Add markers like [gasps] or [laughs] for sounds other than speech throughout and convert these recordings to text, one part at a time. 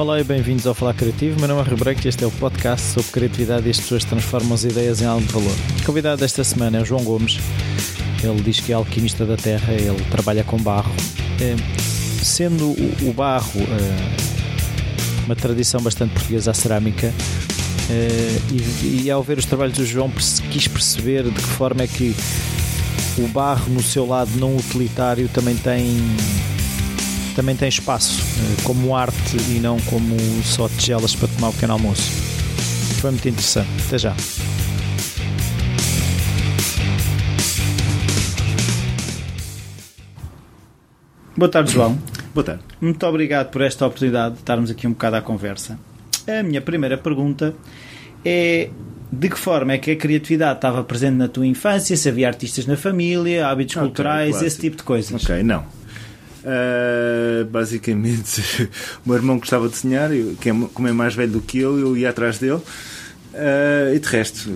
Olá e bem-vindos ao Falar Criativo. Meu nome é Branco e este é o podcast sobre criatividade e as pessoas transformam as ideias em algo de valor. O convidado desta semana é o João Gomes. Ele diz que é alquimista da terra, ele trabalha com barro. É, sendo o barro é, uma tradição bastante portuguesa à cerâmica, é, e, e, ao ver os trabalhos do João quis perceber de que forma é que o barro no seu lado não utilitário também tem também tem espaço eh, como arte e não como só tigelas para tomar o pequeno almoço. Foi muito interessante. Até já. Boa tarde, João. Boa tarde. Muito obrigado por esta oportunidade de estarmos aqui um bocado à conversa. A minha primeira pergunta é de que forma é que a criatividade estava presente na tua infância, se havia artistas na família, hábitos okay, culturais, esse tipo de coisas? Ok, não. Uh, basicamente, [laughs] o meu irmão gostava de desenhar, eu, que é, como é mais velho do que eu, eu ia atrás dele. Uh, e de resto,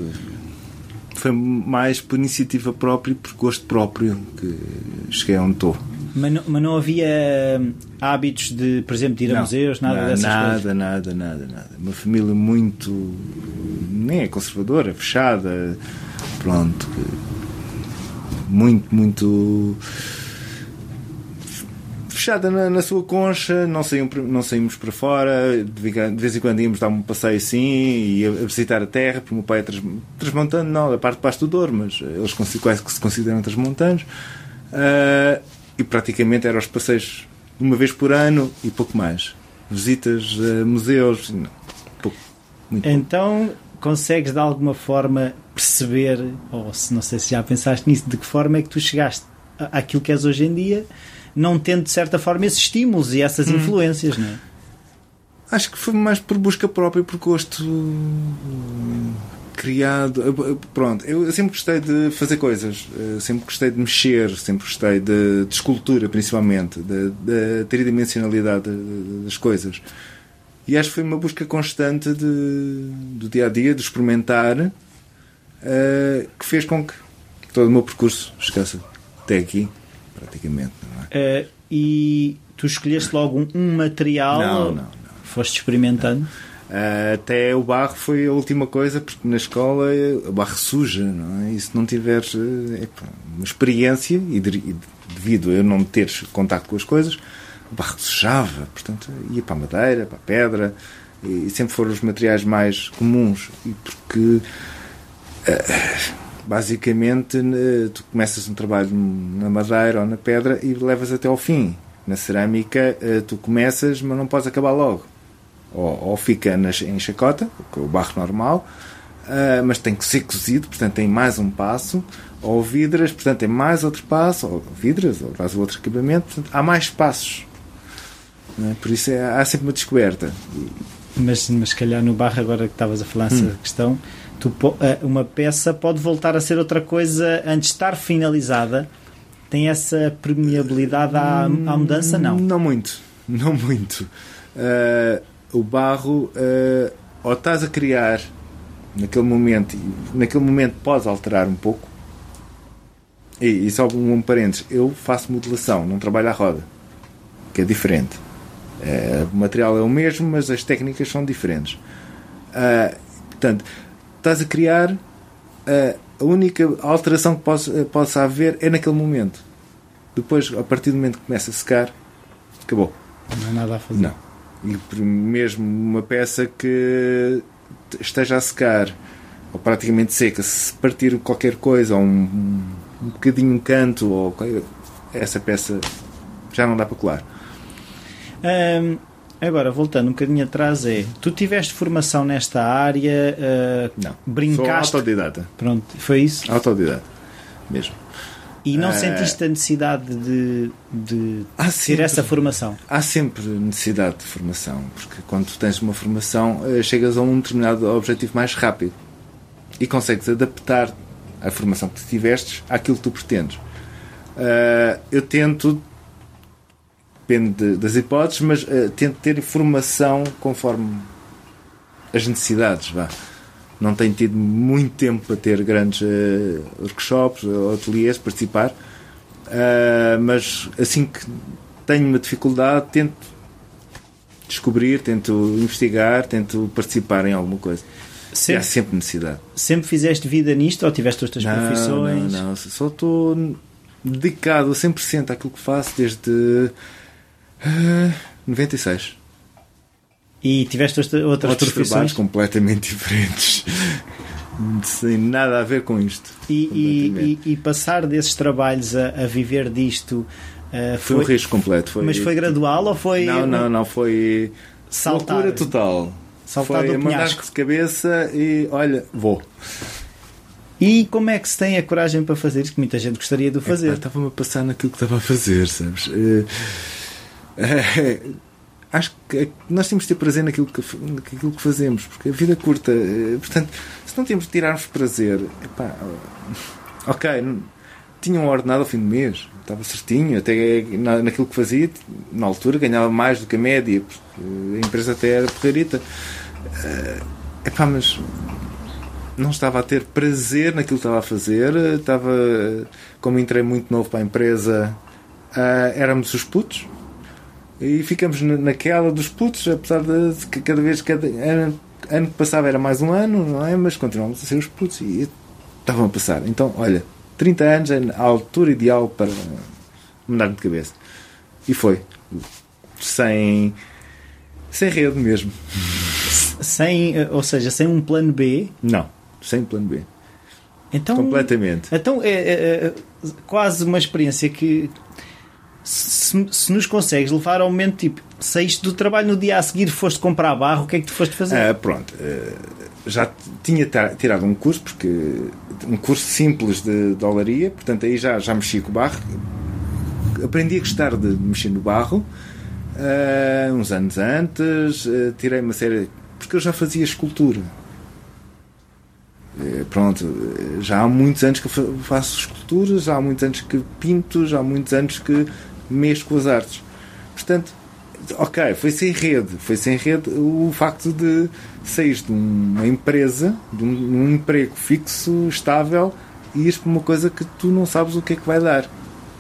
foi mais por iniciativa própria e por gosto próprio que cheguei onde estou. Mas não, mas não havia hábitos de, por exemplo, de ir a não, museus, nada não, dessas nada, coisas? Nada, nada, nada, nada. Uma família muito. nem é conservadora, fechada, pronto. Muito, muito fechada na, na, sua concha, não, não saímos para fora, de vez em quando íamos dar um passeio assim e a, visitar a terra, porque o meu pai é trans, transmontano, não, a parte de baixo do Douro, mas eles quase que se consideram transmontanos. Uh, e praticamente eram os passeios uma vez por ano e pouco mais. Visitas a museus, não, pouco, muito Então consegues de alguma forma perceber, ou se não sei se já pensaste nisso, de que forma é que tu chegaste àquilo que és hoje em dia não tendo de certa forma esses estímulos e essas hum. influências, não é? Acho que foi mais por busca própria, por gosto criado. Pronto, eu sempre gostei de fazer coisas, eh, sempre gostei de mexer, sempre gostei de, de escultura, principalmente, de, de tridimensionalidade das coisas. E acho que foi uma busca constante de, do dia a dia, de experimentar, uh, que fez com que todo o meu percurso chegasse até aqui, praticamente. Uh, e tu escolheste logo um, um material? Não, não, não. Foste experimentando? Uh, até o barro foi a última coisa, porque na escola o barro suja, não é? E se não tiveres é, uma experiência, e, devido a eu não ter contato com as coisas, o barro sujava, portanto ia para a madeira, para a pedra, e, e sempre foram os materiais mais comuns, e porque. Uh, basicamente tu começas um trabalho na madeira ou na pedra e levas até ao fim. Na cerâmica eh, tu começas, mas não podes acabar logo. Ou, ou fica em chacota, com o barro normal, eh, mas tem que ser cozido, portanto tem mais um passo. Ou vidras, portanto tem mais outro passo. Ou vidras, ou faz outro acabamento. Portanto, há mais passos. É? Por isso é, há sempre uma descoberta. Mas, mas se calhar no barro, agora que estavas a falar essa hum. questão, tu, eh, uma peça pode voltar a ser outra coisa antes de estar finalizada. Tem essa permeabilidade à, à mudança? Não. Não muito. Não muito. Uh, o barro, uh, ou estás a criar naquele momento, naquele momento podes alterar um pouco. E, e só um, um parênteses, eu faço modelação, não trabalho à roda, que é diferente. Uh, o material é o mesmo, mas as técnicas são diferentes. Portanto, estás a criar, a única alteração que possa, possa haver é naquele momento. Depois, a partir do momento que começa a secar, acabou. Não há nada a fazer. Não. E mesmo uma peça que esteja a secar, ou praticamente seca, se partir qualquer coisa, ou um, um bocadinho um canto, ou essa peça já não dá para colar. Um Agora, voltando um bocadinho atrás, é tu tiveste formação nesta área? Uh, não. Brincaste? Sou autodidata. Pronto, foi isso? Autodidata, mesmo. E não uh, sentiste a necessidade de, de ter sempre, essa formação? Há sempre necessidade de formação, porque quando tens uma formação, uh, chegas a um determinado objetivo mais rápido e consegues adaptar a formação que tu tivestes àquilo que tu pretendes. eu tento depende das hipóteses, mas uh, tento ter informação conforme as necessidades. Vá. Não tenho tido muito tempo para ter grandes uh, workshops ou ateliês, participar, uh, mas assim que tenho uma dificuldade, tento descobrir, tento investigar, tento participar em alguma coisa. Sempre, e há sempre necessidade. Sempre fizeste vida nisto ou tiveste outras não, profissões? Não, não, só estou dedicado a 100% àquilo que faço desde uh, 96. E tiveste outras, Outros profissões? trabalhos completamente diferentes. Sem nada a ver com isto. E, e, e, passar desses trabalhos a, a viver disto uh, foi, foi, um risco completo. Foi, mas foi gradual ou foi. Não, não, não. Foi Saltar. loucura total. Saltar foi mandar de cabeça e olha, vou. E como é que se tem a coragem para fazer isso? Que muita gente gostaria de o fazer. É, Estava-me a passar naquilo que estava a fazer, sabes? É, é, acho que nós temos de ter prazer naquilo que, naquilo que fazemos, porque a vida é curta. Portanto, se não temos de tirarmos prazer, epá, [laughs] ok, tinha um ordenado ao fim do mês, estava certinho, até naquilo que fazia, na altura ganhava mais do que a média, porque a empresa até era porreirita. Epá, mas não estava a ter prazer naquilo que estava a fazer, estava, como entrei muito novo para a empresa, éramos os putos, e ficamos naquela dos putos, apesar de que cada vez, cada ano, ano que passava era mais um ano, não é? Mas continuamos a ser os putos e estavam a passar. Então, olha, 30 anos é a altura ideal para mudar de cabeça. E foi. Sem, sem rede mesmo. Sem, ou seja, sem um plano B? Não, sem plano B. Então, Completamente. Então é, é, é quase uma experiência que se, nos consegues levar ao momento tipo, saíste do trabalho no dia a seguir, foste comprar barro, o que é que tu foste fazer? Ah, pronto, já tinha tirado um curso, porque um curso simples de dolaria, portanto aí já, já mexi com barro, aprendi a gostar de mexer no barro, uh, uns anos antes, uh, tirei uma série, porque eu já fazia escultura. Pronto, já há muitos anos que faço esculturas, já há muitos anos que pinto, já há muitos anos que mexo com as artes. Portanto, ok, foi sem rede. Foi sem rede o facto de sair de uma empresa, de um, um emprego fixo, estável, e ires para uma coisa que tu não sabes o que é que vai dar.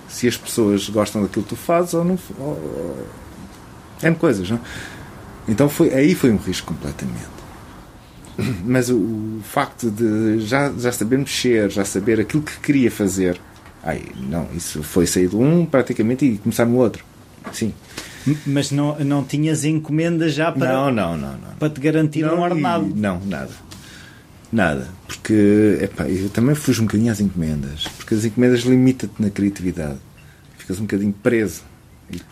Se as pessoas gostam daquilo que tu fazes ou não. Ou, é coisas, não? Então foi, aí foi um risco completamente. Mas o, o facto de já, já saber mexer, já saber aquilo que queria fazer, Ai, não, isso foi sair de um praticamente e começar no outro. Sim. Mas não, não tinhas encomendas já para, não, não, não, não. para te garantir não, um ordenado? E, não, nada. Nada. Porque epá, eu também fujo um bocadinho às encomendas. Porque as encomendas limitam-te na criatividade. Ficas um bocadinho preso.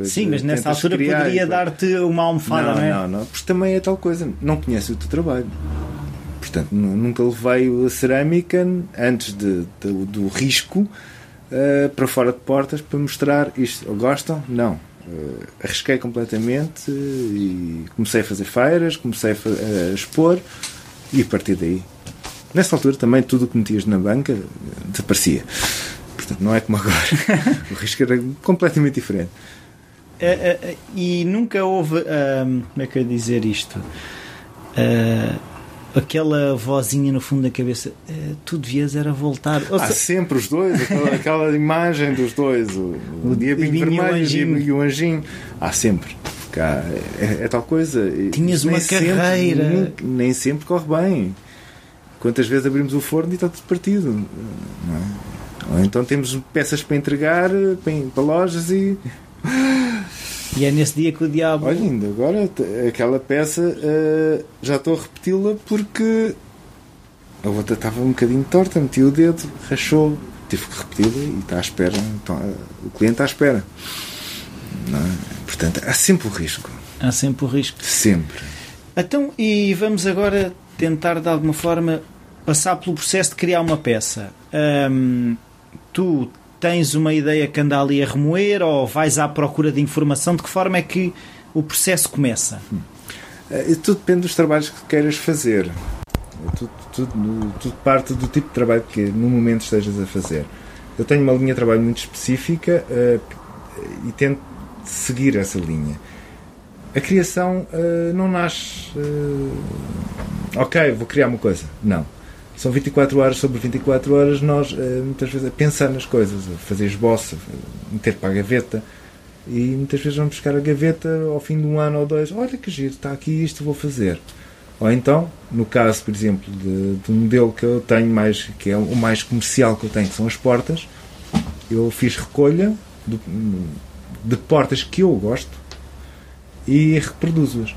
Sim, mas nessa altura criar, poderia dar-te uma almofada, não, não é? Não, não, porque também é tal coisa. Não conhece o teu trabalho. Portanto, nunca levei a cerâmica antes de, de do risco uh, para fora de portas para mostrar isto. Gostam? Não. Uh, arrisquei completamente e comecei a fazer feiras, comecei a, a, expor e a partir daí. Nessa altura também tudo o que metias na banca desaparecia. Portanto, não é como agora. [laughs] o risco era completamente diferente. Uh, e nunca houve. como é que eu ia dizer isto? Aquela vozinha no fundo da cabeça, eh, tu devias era voltar. Ou Há se... sempre os dois, aquela, [laughs] aquela imagem dos dois, o, o, o diabinho vermelho e o anjinho. Há sempre. Há, é, é, tal coisa. Tinhas uma carreira. nem, nem, sempre corre bem. Quantas vezes abrimos o forno e está tudo partido. É? Ou então temos peças para entregar para, para lojas e. E é nesse dia que o diabo. Olha, ainda agora aquela peça uh, já estou a repeti-la porque a outra estava um bocadinho torta, meti o dedo, rachou, tive que repeti-la e está à espera. Então, uh, o cliente está à espera. É? Portanto, há sempre o risco. Há sempre o risco. Sempre. Então, e vamos agora tentar de alguma forma passar pelo processo de criar uma peça. Tu tens uma ideia que anda ali a remoer ou vais à procura de informação? De que forma é que o processo começa? Uh, tudo depende dos trabalhos que queiras fazer. Tudo, tudo, tudo, parte do tipo de trabalho que no momento estejas a fazer. Eu tenho uma linha de trabalho muito específica uh, e tento seguir essa linha. A criação uh, não nasce. ok, vou criar uma coisa. Não são 24 horas sobre 24 horas, nós eh, muitas vezes a pensar nas coisas, a fazer esboço, meter para a gaveta. E muitas vezes vamos buscar a gaveta ao fim de um ano ou dois. Olha que giro, está aqui isto, vou fazer. Ou então, no caso, por exemplo, de, de um modelo que eu tenho mais, que é o mais comercial que eu tenho, que são as portas, eu fiz recolha de, de portas que eu gosto e reproduzo-as.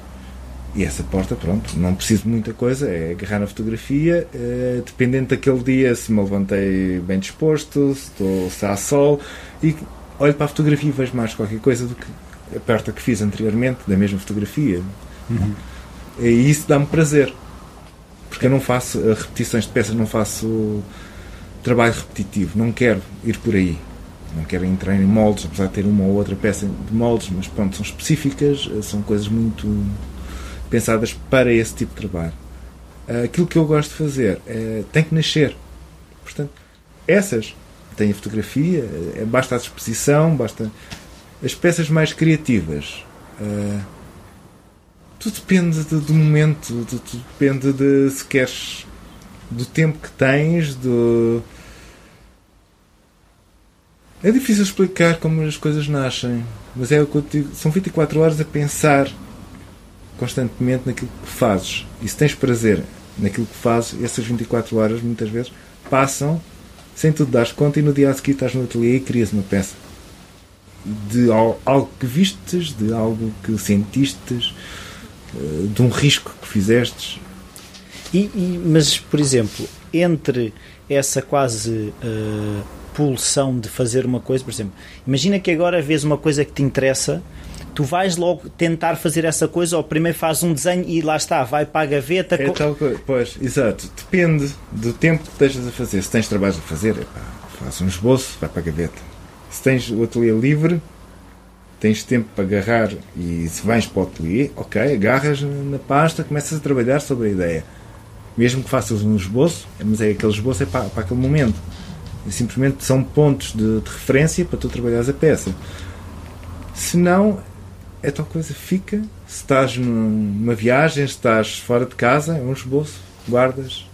E essa porta, pronto, não preciso de muita coisa, é agarrar na fotografia, eh, dependendo daquele dia, se me levantei bem disposto, se, estou, se há sol, e olho para a fotografia e vejo mais qualquer coisa do que a porta que fiz anteriormente, da mesma fotografia. Uhum. E isso dá-me prazer, porque eu não faço eh, repetições de peças, não faço trabalho repetitivo, não quero ir por aí. Não quero entrar em moldes, apesar de ter uma ou outra peça de moldes, mas pronto, são específicas, eh, são coisas muito pensadas para esse tipo de trabalho. Aquilo que eu gosto de fazer é, tem que nascer. Portanto, essas têm a fotografia, é, basta a disposição, basta as peças mais criativas. Uh, tudo depende do, do momento, tudo, tudo, depende de se queres do tempo que tens, do. É difícil explicar como as coisas nascem, mas é o que eu digo, são 24 horas a pensar constantemente naquilo que fazes. E se tens prazer naquilo que fazes, essas 24 horas muitas vezes passam sem tu dares conta e no dia a seguir estás no ateliê e crias uma peça. De algo que vistes, de algo que sentistes, eh, de um risco que fizestes. E, e mas, por exemplo, entre essa quase uh, pulsão de fazer uma coisa, por exemplo, imagina que agora vês uma coisa que te interessa tu vais logo tentar fazer essa coisa ou primeiro fazes um desenho e lá está, vai para a gaveta. É tal coisa, pois, exato. Depende do tempo que estejas a fazer. Se tens trabalho a fazer, epá, faz um esboço, vai para a gaveta. Se tens o ateliê livre, tens tempo para agarrar e se vais para o ateliê, ok, agarras na pasta, começas a trabalhar sobre a ideia. Mesmo que faças um esboço, mas é aquele esboço é para, para aquele momento. E simplesmente são pontos de, de referência para tu trabalhares a peça. Se não, é tal coisa, fica. Se estás numa viagem, se estás fora de casa, é um esboço, guardas.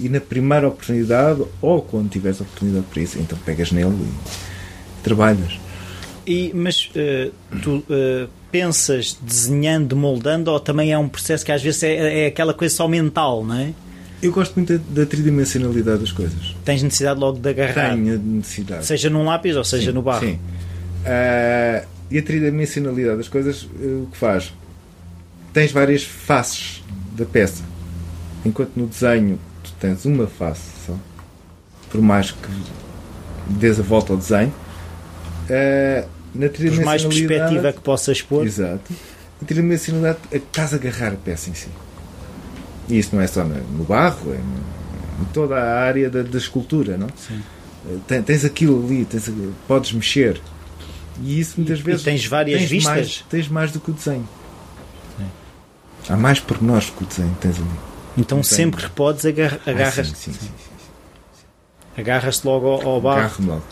E na primeira oportunidade, ou quando tiveres oportunidade para isso, então pegas nele e trabalhas. E, mas uh, tu uh, pensas desenhando, moldando, ou também é um processo que às vezes é, é aquela coisa só mental, não é? Eu gosto muito da, tridimensionalidade das coisas. Tens necessidade logo de agarrar? Tenho necessidade. Seja num lápis ou seja sim, no barro? Sim. Uh, e a tridimensionalidade das coisas, eh, o que faz? Tens várias faces da peça. Enquanto no desenho tu tens uma face só, por mais que dês a volta ao desenho, uh, na por mais perspectiva que possas pôr. Exato. A tridimensionalidade estás a agarrar a peça em si. E isso não é só no barro, é em toda a área da, da escultura, não? Sim. Eh, tens aquilo ali, tens, podes mexer e isso muitas e, vezes. E tens várias tens vistas? Mais, tens mais do que o desenho. Há mais pormenores do que o desenho tens ali. Então sempre que podes agarras. Ah, sim, sim, sim, Agarras-te logo ao, ao barro. Agarro-me logo.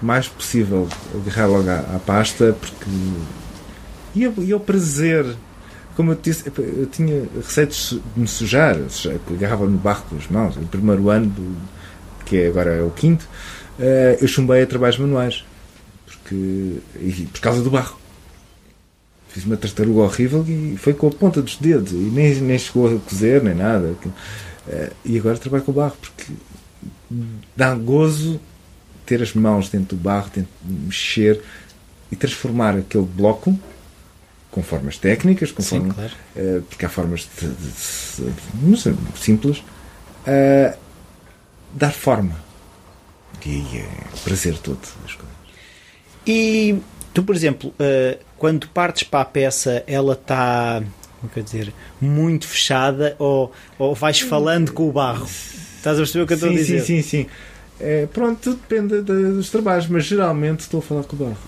Mais possível agarrar logo à, à pasta porque. E é, e é o prazer. Como eu te disse, eu tinha receitos de me sujar, agarrava no barro com as mãos. O primeiro ano, do, que é agora é o quinto, eh, eu chumbei a trabalhos manuais e por causa do barro. Fiz uma tartaruga horrível e foi com a ponta dos dedos e nem, nem chegou a cozer nem nada. Eh, e agora trabalho com o barro porque dá gozo ter as mãos dentro do barro, dentro de mexer e transformar aquele bloco com formas técnicas, com Sim, claro. uh, porque há formas de, de, de, simples, uh, dar forma. E é prazer todo. E tu, por exemplo, uh, quando partes para a peça, ela está, como quer dizer, muito fechada ou, ou vais falando com o barro? Estás a perceber o que eu estou a dizer? Sim, sim, sim. É, pronto, tudo depende de, dos trabalhos, mas geralmente estou a falar com o barro.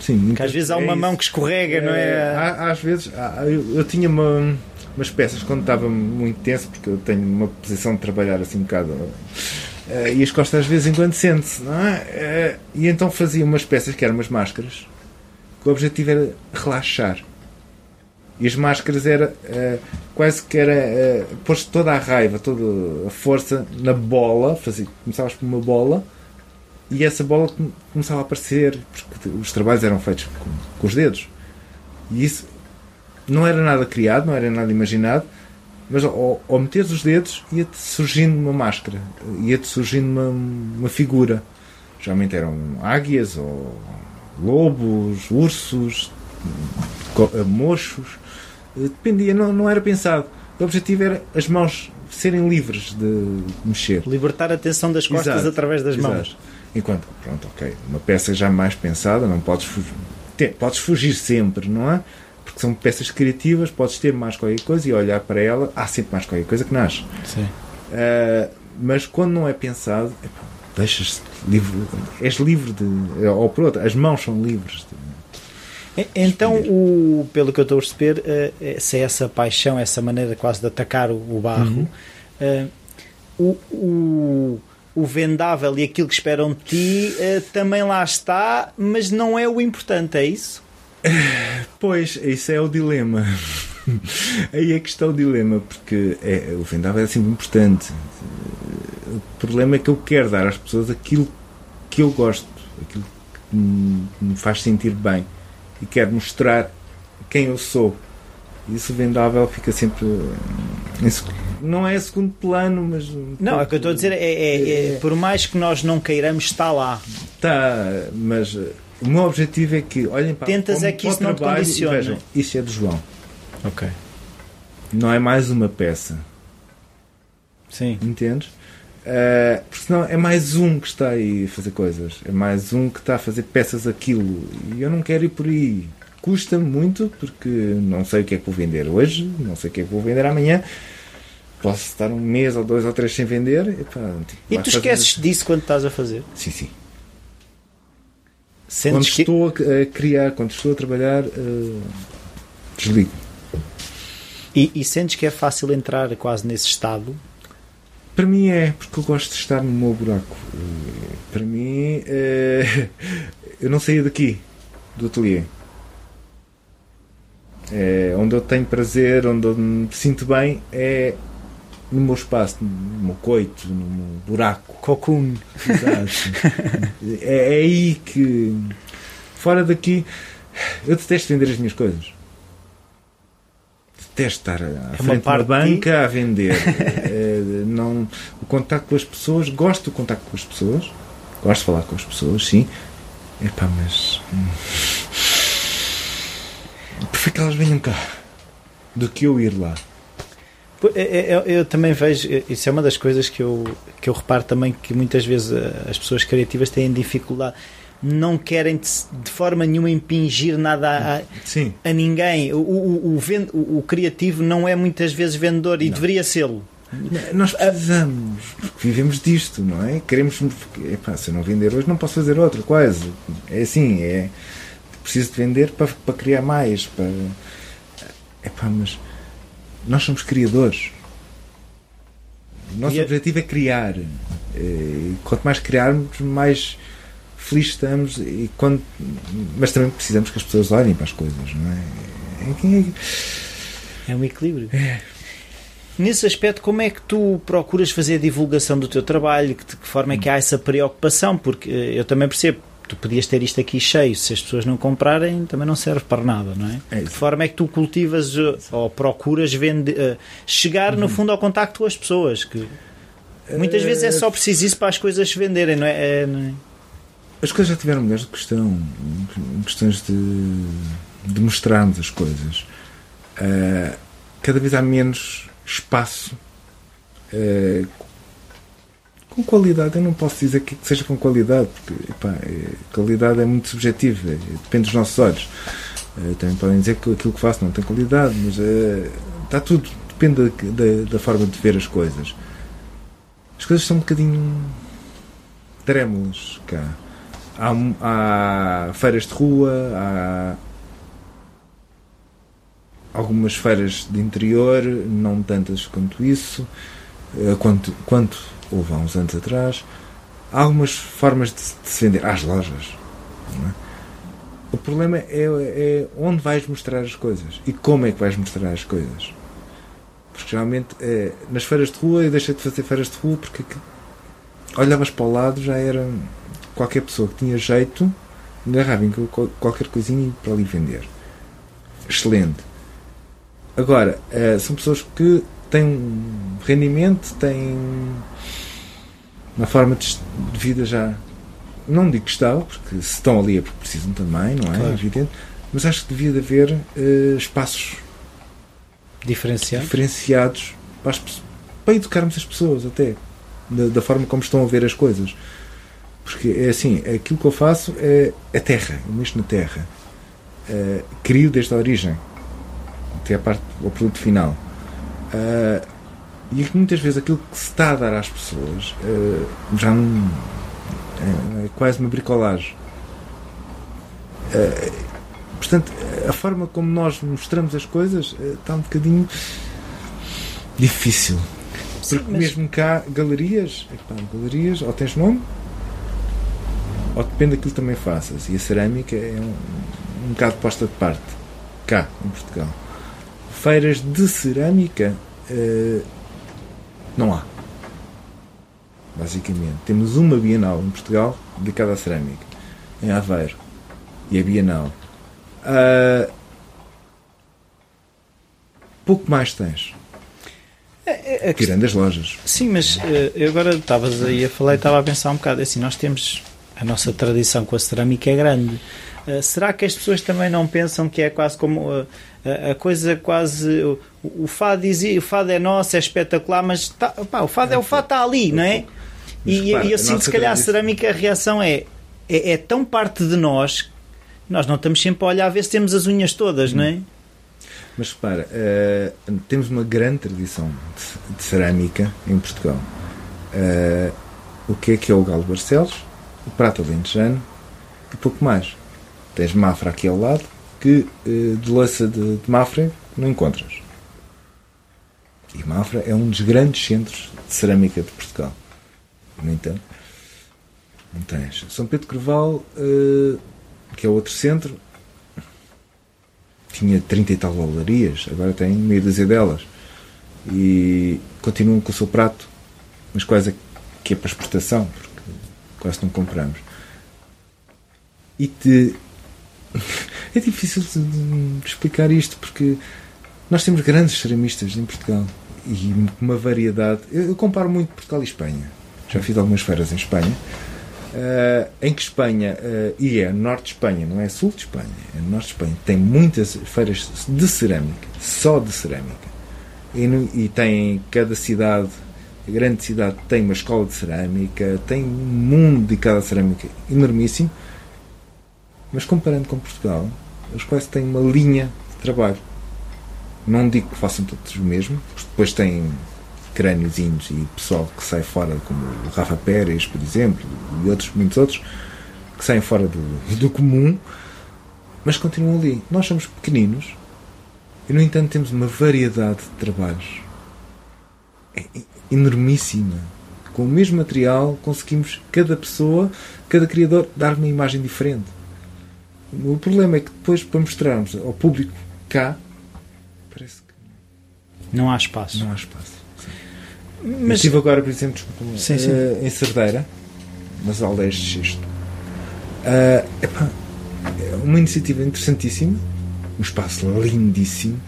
Sim, às vezes há uma é mão que escorrega, é, não é? Há, às vezes, há, eu, eu, tinha uma, umas peças quando estava muito tenso, porque eu tenho uma posição de trabalhar assim um bocado e as costas às vezes em quando sente-se, não é? Uh, e então fazia umas peças que eram umas máscaras, que o objetivo era relaxar. E as máscaras era uh, quase que era uh, pôs toda a raiva, toda a força na bola, fazia, começavas por uma bola e essa bola começava a aparecer, porque os trabalhos eram feitos com, com os dedos. E isso não era nada criado, não era nada imaginado, mas ao, ao meter os dedos ia-te surgindo uma máscara, ia-te surgindo uma, uma figura. Geralmente eram águias ou lobos, ursos, mochos, dependia, não, não era pensado. O objetivo era as mãos serem livres de mexer. Libertar a atenção das costas Exato. através das Exato. mãos. Enquanto, pronto, ok, uma peça já mais pensada, não podes fugir, podes fugir sempre, não é? Porque são peças criativas, podes ter mais qualquer coisa e olhar para ela, há sempre mais qualquer coisa que nasce. Sim. Uh, mas quando não é pensado, deixas livre, és livre de. Ou por outra, as mãos são livres de, então, o, pelo que eu estou a perceber, uh, se é essa paixão, essa maneira quase de atacar o, o barro, uhum. uh, o, o, o, vendável e aquilo que esperam de ti uh, também lá está, mas não é o importante, é isso? Pois, isso é o dilema. Aí é que está o dilema, porque é, o vendável é sempre importante. O problema é que eu quero dar às pessoas aquilo que eu gosto, aquilo que me faz sentir bem e quero mostrar quem eu sou. Isso vendável fica sempre. Não é segundo plano, mas. Não, é o que eu estou a dizer é, é, é, é, por mais que nós não queiramos, está lá. Está, mas o meu objetivo é que olhem para Tentas é que isso não te condicione. Vejam, isso é do João. Ok. Não é mais uma peça. Sim. Entendes? Uh, porque senão é mais um que está aí a fazer coisas. É mais um que está a fazer peças aquilo. E eu não quero ir por aí. Custa-me muito porque não sei o que é que vou vender hoje, não sei o que é que vou vender amanhã. Posso estar um mês ou dois ou três sem vender. E, pá, tipo, e tu esqueces fazer... disso quando estás a fazer? Sim, sim. Sentes quando que... estou a criar, quando estou a trabalhar, uh, desligo. E, e, sentes que é fácil entrar quase nesse estado? Para mim é, porque eu gosto de estar no meu buraco. Para mim, uh, [laughs] eu não saio daqui, do ateliê. É, onde eu tenho prazer, onde eu me sinto bem, é no meu espaço, no meu coito, no meu buraco. Cocoon. Exato. é, é aí que. Fora daqui, eu detesto vender as minhas coisas. Detesto estar à é frente de uma banca a vender. é, não, o contacto com as pessoas, gosto do contacto com as pessoas, gosto de falar com as pessoas, sim. Epá, mas. Hum, prefiro que elas venham cá do que eu ir lá. Eu, é, é, eu, eu, também vejo, isso é uma das coisas que eu, que eu reparo também que muitas vezes eh, as pessoas criativas têm dificuldade, não querem de, de forma nenhuma impingir nada a, a ninguém. O, o, o, o, criativo não é muitas vezes vendedor e não. deveria sê-lo. Nós precisamos, porque vivemos disto, não é? Queremos. Epá, se eu não vender hoje, não posso fazer outro, quase. É assim, é. Preciso de vender para, para criar mais. Para, epá, mas nós somos criadores. O nosso e objetivo é criar. E quanto mais criarmos, mais felizes estamos. E quando... Mas também precisamos que as pessoas olhem para as coisas, não é? É um equilíbrio. É. Nesse aspecto, como é que tu procuras fazer a divulgação do teu trabalho? De que forma é que há essa preocupação? Porque eh, eu também percebo, tu podias ter isto aqui cheio, se as pessoas não comprarem, também não serve para nada, não é? é de que forma é que tu cultivas uh, ou procuras vender, uh, chegar, uhum. no fundo, ao contacto com as pessoas? Que muitas vezes é só preciso isso para as coisas se venderem, não é? é, não é? As coisas já tiveram mulheres de questão, questões de, de mostrarmos as coisas. Uh, cada vez há menos espaço uh, com qualidade, eu não posso dizer que seja com qualidade, porque epá, é, qualidade é muito subjetiva, é, depende dos nossos olhos. É, também podem dizer que aquilo que faço não tem qualidade, mas é, está tudo, depende da, da, forma de ver as coisas. As coisas são um bocadinho trémulas cá. Há, há feiras de rua, há algumas feiras de interior, não tantas quanto isso, eh, quanto, quanto houve há uns anos atrás, há algumas formas de, se vender às lojas. É? O problema é, é, onde vais mostrar as coisas e como é que vais mostrar as coisas. Porque geralmente é, nas feiras de rua eu deixei de fazer feiras de rua porque olhavas para o lado já era qualquer pessoa que tinha jeito agarrava em qualquer coisinha para ali vender. Excelente. Agora, uh, são pessoas que têm rendimento, têm uma forma de, de vida já. Não digo que estava, porque se estão ali é porque precisam também, não é? Claro. Evidente. Mas acho que devia de haver uh, espaços diferenciados, diferenciados para, as, para, educarmos as pessoas, até da, da, forma como estão a ver as coisas. Porque é assim, aquilo que eu faço é, é terra, eu mexo na terra. Uh, crio desde a origem até a parte, o produto final. Uh, e muitas vezes aquilo que se está a dar às pessoas uh, já não. É, é, quase uma bricolagem. Uh, portanto, a forma como nós mostramos as coisas está um bocadinho difícil. Porque mas... mesmo cá, galerias, epá, galerias, ou tens nome, ou depende daquilo que também faças. E a cerâmica é um, um bocado posta de parte, cá, em Portugal. Feiras de cerâmica uh, não há. Basicamente. Temos uma Bienal em Portugal dedicada à cerâmica, em Aveiro. E a Bienal. Uh, pouco mais tens. É, é, Tirando as lojas. Sim, mas uh, eu agora estavas aí a falar e estava a pensar um bocado assim, nós temos a nossa tradição com a cerâmica é grande. Uh, será que as pessoas também não pensam que é quase como uh, a coisa quase o, o fado dizia o fado é nosso é espetacular mas tá, pá, o fado é o fado está ali não é e, e eu sinto se calhar a cerâmica a reação é, é, é tão parte de nós nós não estamos sempre a olhar a ver se temos as unhas todas hum. não é mas repara, uh, temos uma grande tradição de, de cerâmica em Portugal. Uh, o que é que é o Galo Barcelos? o prato alentejano e pouco mais. Tens Mafra aqui ao lado, que uh, de louça de, de Mafra não encontras. E Mafra é um dos grandes centros de cerâmica de Portugal. No entanto, não tens. São Pedro Carvalho, uh, que é outro centro, tinha 30 e tal galerias, agora tem meia dúzia delas. E continuam com o seu prato, mas quase que é para exportação, quase não compramos. E te... [laughs] é difícil de explicar isto porque nós temos grandes ceramistas em Portugal e uma variedade. Eu comparo muito Portugal e Espanha. Já fiz algumas feiras em Espanha. Uh, em que Espanha, uh, e é norte de Espanha, não é sul de Espanha, é norte de Espanha, tem muitas feiras de cerâmica, só de cerâmica. E, no, e tem cada cidade a grande cidade tem uma escola de cerâmica, tem um mundo dedicado à cerâmica enormíssimo, mas comparando com Portugal, eles quase têm uma linha de trabalho. Não digo que façam todos o mesmo, depois têm crâniozinhos e pessoal que sai fora, como o Rafa Pérez, por exemplo, e outros, muitos outros, que saem fora do, do comum, mas continuam ali. Nós somos pequeninos e, no entanto, temos uma variedade de trabalhos é, enormíssima. Com o mesmo material conseguimos, cada pessoa, cada criador, dar uma imagem diferente. O problema é que depois, para mostrarmos ao público cá, parece que. Não há espaço. Não há espaço. Mas... Eu estive agora, por exemplo, desculpa, sim, sim. Uh, em Cerdeira, nas aldeias de Xisto. Uh, epá, é uma iniciativa interessantíssima, um espaço lindíssimo.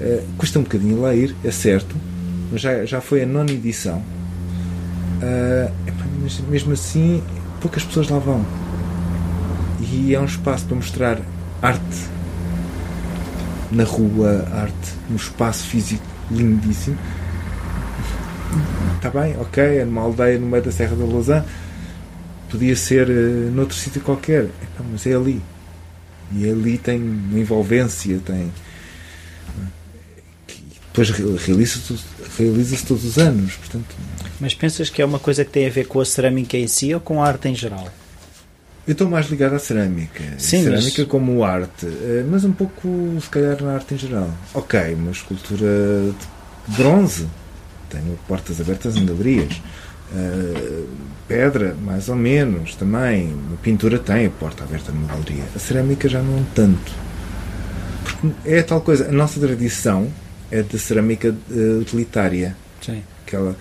Uh, custa um bocadinho lá ir, é certo, mas já, já foi a nona edição. Uh, mas mesmo assim, poucas pessoas lá vão. E é um espaço para mostrar arte na rua, arte no espaço físico lindíssimo. Está bem, ok, é numa aldeia no meio da Serra da Lousã. Podia ser uh, noutro sítio qualquer, mas é ali. E ali tem uma envolvência, tem depois realiza-se realiza todos os anos. Portanto... Mas pensas que é uma coisa que tem a ver com a cerâmica em si ou com a arte em geral? Eu estou mais ligado à cerâmica. Sim, cerâmica mas... como arte, eh, mas um pouco, se calhar, na arte em geral. Ok, uma escultura de bronze. Tenho portas abertas em galerias. Uh, pedra, mais ou menos, também. A pintura tem a porta aberta numa galeria. A cerâmica já não tanto. Porque é tal coisa. A nossa tradição é de cerâmica uh, utilitária. Sim. Aquela,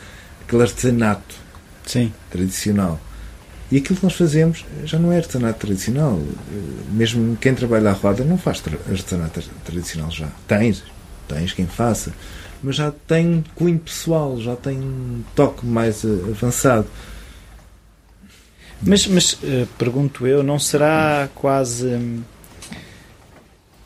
aquele artesanato Sim. tradicional. E aquilo que nós fazemos já não é artesanato tradicional. Mesmo quem trabalha à roda não faz artesanato tradicional já. Tens, tens quem faça. Mas já tem cunho pessoal, já tem um toque mais avançado. Mas, mas uh, pergunto eu, não será quase. Um,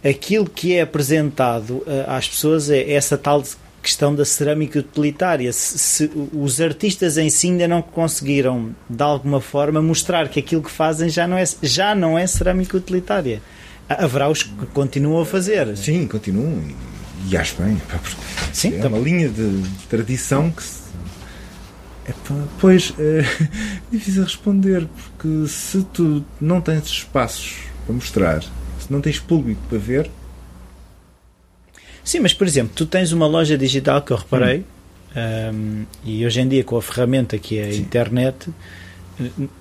aquilo que é apresentado uh, às pessoas é essa tal questão da cerâmica utilitária. Se, se, os artistas em si ainda não conseguiram, de alguma forma, mostrar que aquilo que fazem já não é, já não é cerâmica utilitária. Haverá os que continuam a fazer. Sim, continuam. E, e acho bem. [laughs] Sim, é uma linha de, de tradição que se Epá, pois, [laughs] é difícil responder, porque se tu não tens espaços para mostrar, se não tens público para ver. Sim, mas por exemplo, tu tens uma loja digital que eu reparei, hum. um, e hoje em dia com a ferramenta que é a Sim. internet,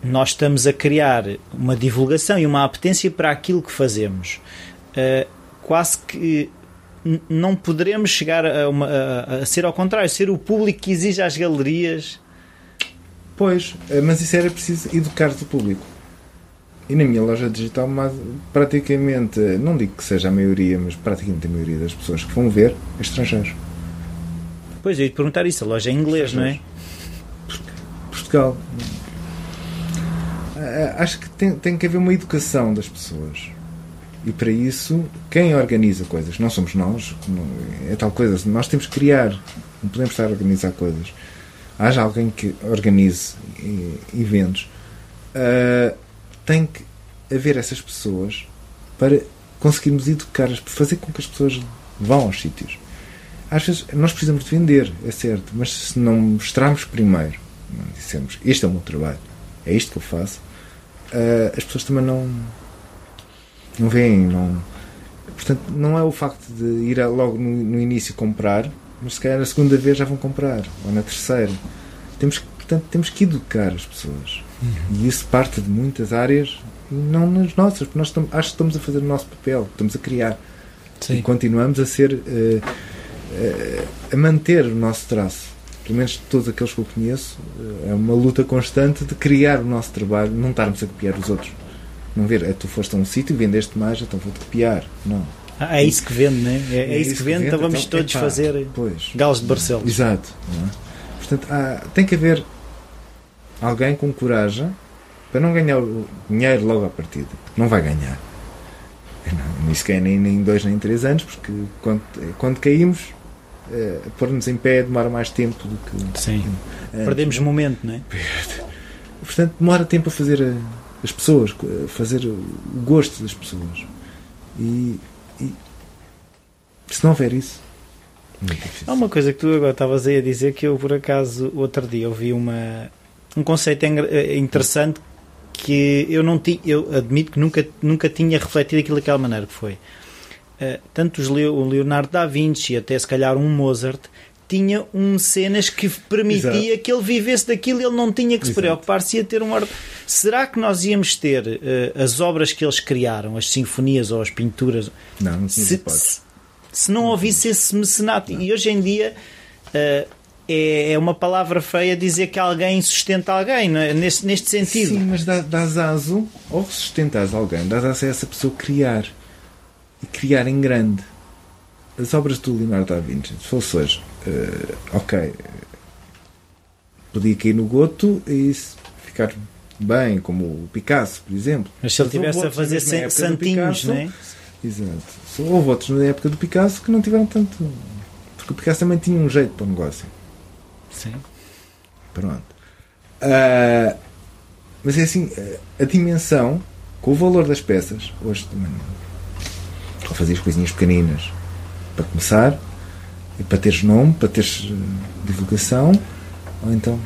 nós estamos a criar uma divulgação e uma apetência para aquilo que fazemos. Uh, quase que não poderemos chegar a, uma, a, a, ser ao contrário, ser o público que exige às galerias Pois, eh, mas isso era preciso educar o público. E na minha loja digital, praticamente, não digo que seja a maioria, mas praticamente a maioria das pessoas que vão ver é estrangeiros. Pois, eu ia te perguntar isso, a loja é em inglês, não é? Portugal. Eh, acho que tem, tem que haver uma educação das pessoas. E para isso, quem organiza coisas, não somos nós, é tal coisa, nós temos que criar, não podemos estar a organizar coisas haja alguém que organize eventos, uh, tem que haver essas pessoas para conseguirmos educar, fazer com que as pessoas vão aos sítios. Às vezes nós precisamos de vender, é certo, mas se não mostrarmos primeiro, não dissemos este é o meu trabalho, é isto que eu faço, uh, as pessoas também não, não veem, não. Portanto, não é o facto de ir logo no, no início comprar, mas se calhar na segunda vez já vão comprar, ou na terceira. Temos, portanto, temos que educar as pessoas. Uhum. E isso parte de muitas áreas, não nas nossas, porque nós estamos, acho que estamos a fazer o nosso papel, estamos a criar. Sim. E continuamos a ser. Uh, uh, a manter o nosso traço. Pelo menos todos aqueles que eu conheço, uh, é uma luta constante de criar o nosso trabalho, não estarmos a copiar os outros. Não ver, é, tu foste a um sítio, vendeste mais, então vou-te copiar. Não ah, é isso que vende, não é? É, é, é isso, que vende, então vamos então, todos epá, fazer pois, galos de Barcelos. Exato. É? Portanto, há, tem que haver alguém com coragem para não ganhar o dinheiro logo à partida. Não vai ganhar. Não, nem sequer nem, nem dois nem três anos, porque quando, quando caímos, é, pôr-nos em pé demora mais tempo do que. Sim. Antes. Perdemos momento, não é? Portanto, demora tempo a fazer a, as pessoas, a fazer o gosto das pessoas. E e se não houver isso, Há uma coisa que tu agora estavas aí a dizer que eu, por acaso, outro dia ouvi uma, um conceito eh, interessante que eu não tinha, eu admito que nunca, nunca tinha refletido aquilo daquela maneira que foi. Uh, tanto os o Leonardo da Vinci, até se calhar um Mozart, tinha um cenas que permitia Exato. que ele vivesse daquilo e ele não tinha que se preocupar se ia ter um arte. Será que nós íamos ter uh, as obras que eles criaram, as sinfonias ou as pinturas? Não, não se, se, se, não houvesse esse mecenato. E hoje em dia uh, é, é, uma palavra feia dizer que alguém sustenta alguém, é? neste, neste sentido. Sim, mas dá, dás aso, ou sustentas alguém, dás aso a essa pessoa criar. E criar em grande. As obras do Leonardo da Vinci, se fosse hoje, uh, ok, podia cair no goto e ficar bem, como o Picasso, por exemplo. Mas se ele estivesse a fazer santinhos, Picasso, não é? Exato. Houve outros na época do Picasso que não tiveram tanto. Porque o Picasso também tinha um jeito para o negócio. Sim. Pronto. Uh, mas é assim, a dimensão, com o valor das peças, hoje também. Ou fazer as coisinhas pequeninas para começar, e para teres nome, para teres eh, divulgação, ou então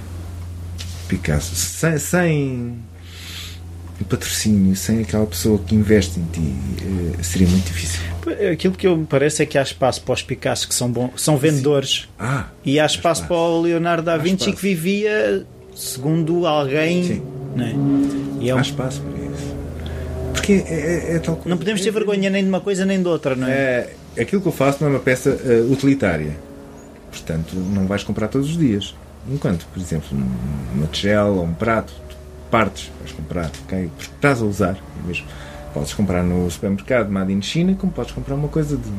Picasso. Sem, sem patrocínio, sem aquela pessoa que investe em ti, eh, seria muito difícil. Aquilo que eu me parece é que há espaço para os Picassos que são, bons, são vendedores ah, e há espaço, espaço, para o Leonardo da Vinci que vivia segundo alguém. Sim. Não, é? e é um... Há espaço para isso. Porque é, é, é tal coisa. Não podemos ter vergonha nem de uma coisa nem de outra, não é? é aquilo que eu faço não é uma peça uh, utilitária. Portanto, não vais comprar todos os dias. Enquanto, por exemplo, uma tigela ou um prato, partes vais comprar, ok? Porque estás a usar mesmo. Podes comprar no supermercado Made in China, como podes comprar uma coisa de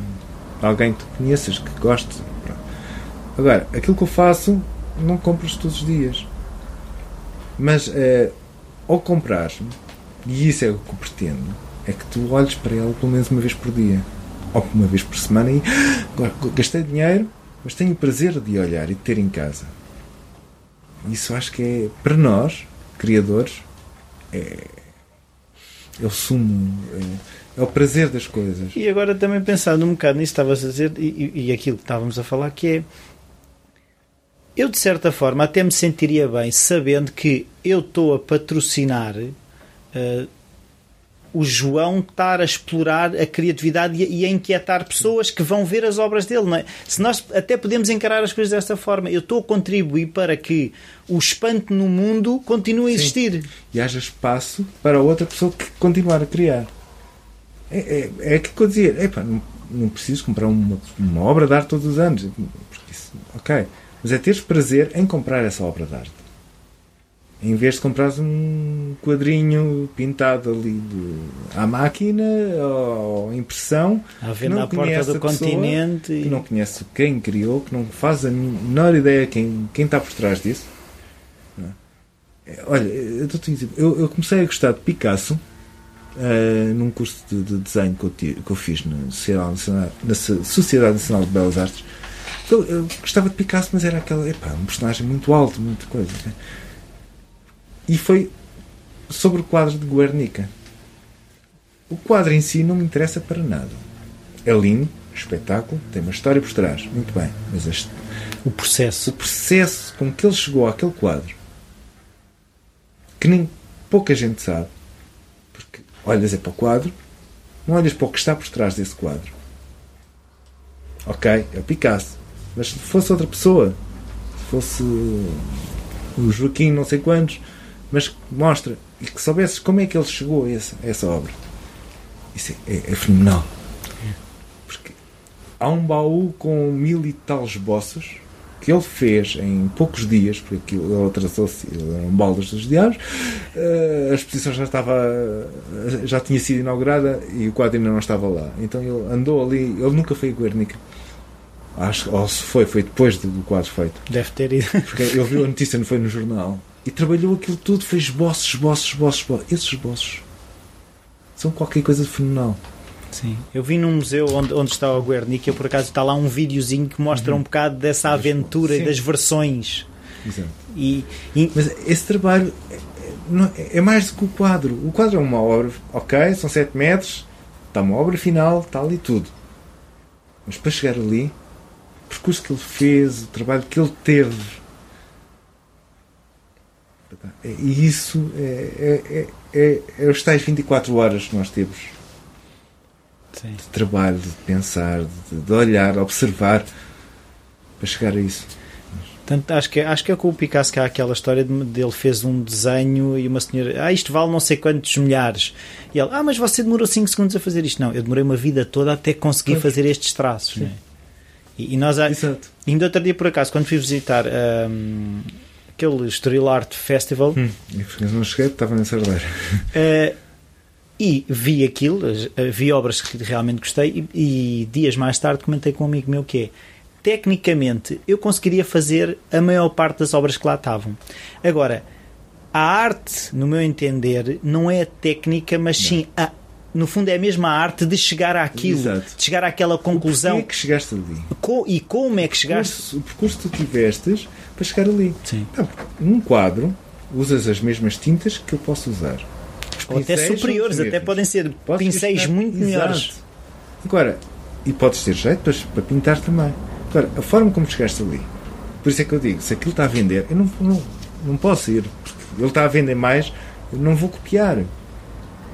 alguém que tu conheças, que gostes. Agora, aquilo que eu faço, não compras todos os dias. Mas eh, ao comprar, e isso é o que eu pretendo, é que tu olhes para ela pelo menos uma vez por dia. Ou uma vez por semana e [gasps] agora gastei dinheiro, mas tenho o prazer de olhar e de ter em casa. Isso acho que é, para nós, criadores, é, é o sumo, é, é, o prazer das coisas. E agora também pensando um bocado nisso, estavas a dizer, e, e aquilo que estávamos a falar, que é. Eu, de certa forma, até me sentiria bem sabendo que eu estou a patrocinar uh, o João estar a explorar a criatividade e a inquietar pessoas que vão ver as obras dele. É? Se nós até podemos encarar as coisas desta forma, eu estou a contribuir para que o espanto no mundo continue a existir. Sim. E haja espaço para outra pessoa que continuar a criar. É, é, é que eu dizia, epá, não, não preciso comprar uma, uma obra de arte todos os anos. Isso, ok. Mas é teres prazer em comprar essa obra de arte em vez de comprares um quadrinho pintado ali de, à máquina ou impressão à venda à porta do continente e... que não conhece quem criou, que não faz a menor ideia quem, quem está por trás disso. É, olha, eu, eu, eu, comecei a gostar de Picasso uh, num curso de, de desenho que eu, que eu fiz na, na Sociedade Nacional de Belas Artes. Eu, eu, gostava de Picasso, mas era aquela, epá, um personagem muito alto, muita coisa. Né? E foi sobre o quadro de Guernica. O quadro em si não me interessa para nada. É lindo, espetáculo, tem uma história por trás, muito bem. Mas este, o processo, o processo com que ele chegou àquele quadro, que nem pouca gente sabe, porque olhas é para o quadro, não olhas para o que está por trás desse quadro. Ok, é o Picasso. Mas se fosse outra pessoa, se fosse o Joaquim não sei quantos, mas mostra e que soubesses como é que ele chegou a essa, a essa obra. Isso é, é, é, fenomenal. Porque há um baú com mil e tal esboços que ele fez em poucos dias, porque aquilo, ele traçou-se, eram baldas dos diabos, uh, a exposição já estava, já tinha sido inaugurada e o quadro ainda não estava lá. Então ele andou ali, ele nunca foi a Guernica. Acho, ou se foi, foi depois do quadro feito. Deve ter ido. Porque ele viu a notícia, não foi no jornal e trabalhou aquilo tudo, fez esboços, esboços, esboços, esboços. Esses esboços são qualquer coisa de fenomenal. Sim, eu vi num museu onde, onde está o Guernica, por acaso está lá um videozinho que mostra uhum. um bocado dessa aventura Sim. e das versões. Exato. E, e... Mas esse trabalho é, é, é, mais do que o quadro. O quadro é uma obra, ok, são 7 metros, está uma obra final, está ali tudo. Mas para chegar ali, o percurso que ele fez, o trabalho que ele teve e isso é, é, é, é, os tais 24 horas que nós temos Sim. de trabalho, de pensar, de, de, olhar, observar para chegar a isso. Portanto, acho que, acho que é com o Picasso que há aquela história de, de ele fez um desenho e uma senhora, ah, isto vale não sei quantos milhares. E ele, ah, mas você demorou 5 segundos a fazer isto. Não, eu demorei uma vida toda até conseguir claro. fazer estes traços. Né? E, e, nós, Exato. ainda outro dia por acaso, quando fui visitar. Um, aquele Estoril Art Festival. Hum, e não cheguei, estava na Sardeira. Uh, e vi aquilo, eh, vi obras que realmente gostei e, e, dias mais tarde comentei com um amigo meu que é tecnicamente eu conseguiria fazer a maior parte das obras que lá estavam. Agora, a arte, no meu entender, não é a técnica, mas sim a no fundo é a mesma arte de chegar àquilo, Exato. de chegar àquela conclusão. O é que chegaste ali? Co e como é que chegaste? O percurso, o percurso que tu tivestes para chegar ali. Sim. Então, num quadro, usas as mesmas tintas que eu posso usar. Ou até superiores, até podem ser Podes pincéis muito Exato. melhores. Agora, e podes ter jeito para, para pintar também. Agora, a forma como chegaste ali, por isso é que eu digo, se aquilo está a vender, eu não, não, não posso ir, porque ele está a vender mais, eu não vou copiar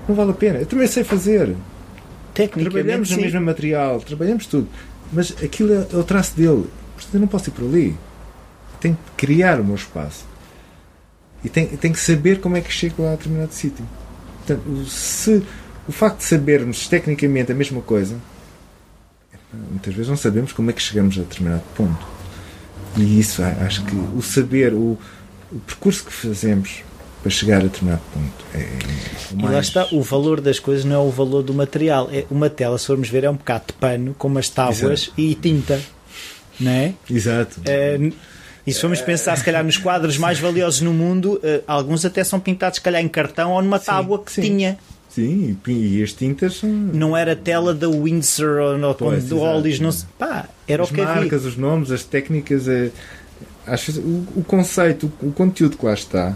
não vale a pena. Eu também sei fazer. Trabalhamos no mesmo material, trabalhamos tudo. Mas aquilo é, é o traço dele. Portanto, eu não posso ir por ali. Tenho que criar o meu espaço. E tenho, tenho que saber como é que chego lá a determinado sítio. Portanto, se o facto de sabermos tecnicamente a mesma coisa, muitas vezes não sabemos como é que chegamos a determinado ponto. E isso, acho que o saber, o, o percurso que fazemos para chegar a determinado ponto. É, é e lá está, o valor das coisas não é o valor do material. É, uma tela, se formos ver, é um bocado de pano com umas tábuas Exato. e tinta. Não é? Exato. É, e se formos pensar, se calhar, nos quadros mais valiosos no mundo, uh, alguns até são pintados, se calhar, em cartão ou numa tábua que sim. tinha. Sim, e as tintas são... Não era tela da Windsor ou no, pois, do Ollis, não sei. Pá, era as o que havia. As marcas, os nomes, as técnicas, é, acho, o, o conceito, o, o conteúdo que lá está